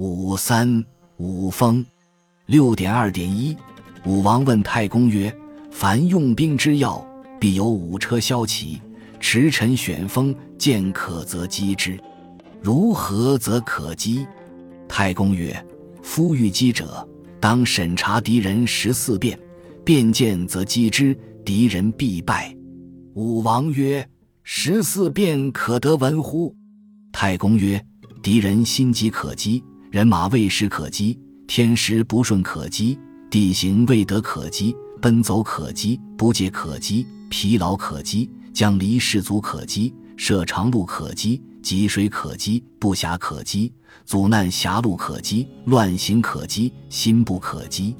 五三五风，六点二点一。武王问太公曰：“凡用兵之要，必有五车骁骑，驰骋选锋，见可则击之。如何则可击？”太公曰：“夫欲击者，当审查敌人十四变，变见则击之，敌人必败。”武王曰：“十四变可得闻乎？”太公曰：“敌人心急可击，人马未时可击，天时不顺可击，地形未得可击，奔走可击，不借可击，疲劳可击，将离士卒可击，设长路可击，积水可击，不暇可击，阻难狭路可击，乱行可击，心不可击。”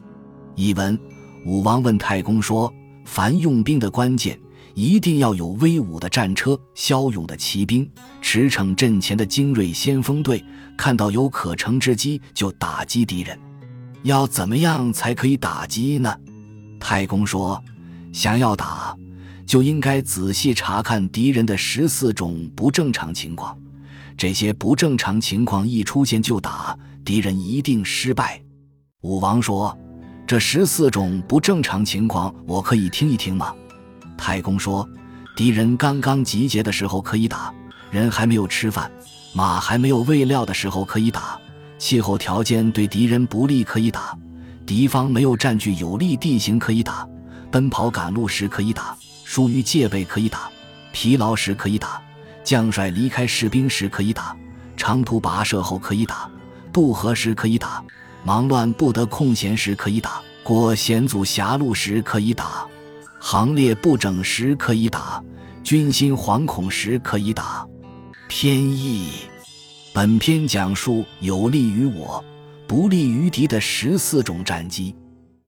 译文：武王问太公说：“凡用兵的关键。”一定要有威武的战车、骁勇的骑兵、驰骋阵前的精锐先锋队，看到有可乘之机就打击敌人。要怎么样才可以打击呢？太公说：“想要打，就应该仔细查看敌人的十四种不正常情况。这些不正常情况一出现就打，敌人一定失败。”武王说：“这十四种不正常情况，我可以听一听吗？”太公说：“敌人刚刚集结的时候可以打，人还没有吃饭，马还没有喂料的时候可以打，气候条件对敌人不利可以打，敌方没有占据有利地形可以打，奔跑赶路时可以打，疏于戒备可以打，疲劳时可以打，将帅离开士兵时可以打，长途跋涉后可以打，渡河时可以打，忙乱不得空闲时可以打，过险阻狭路时可以打。”行列不整时可以打，军心惶恐时可以打。偏义，本篇讲述有利于我、不利于敌的十四种战机。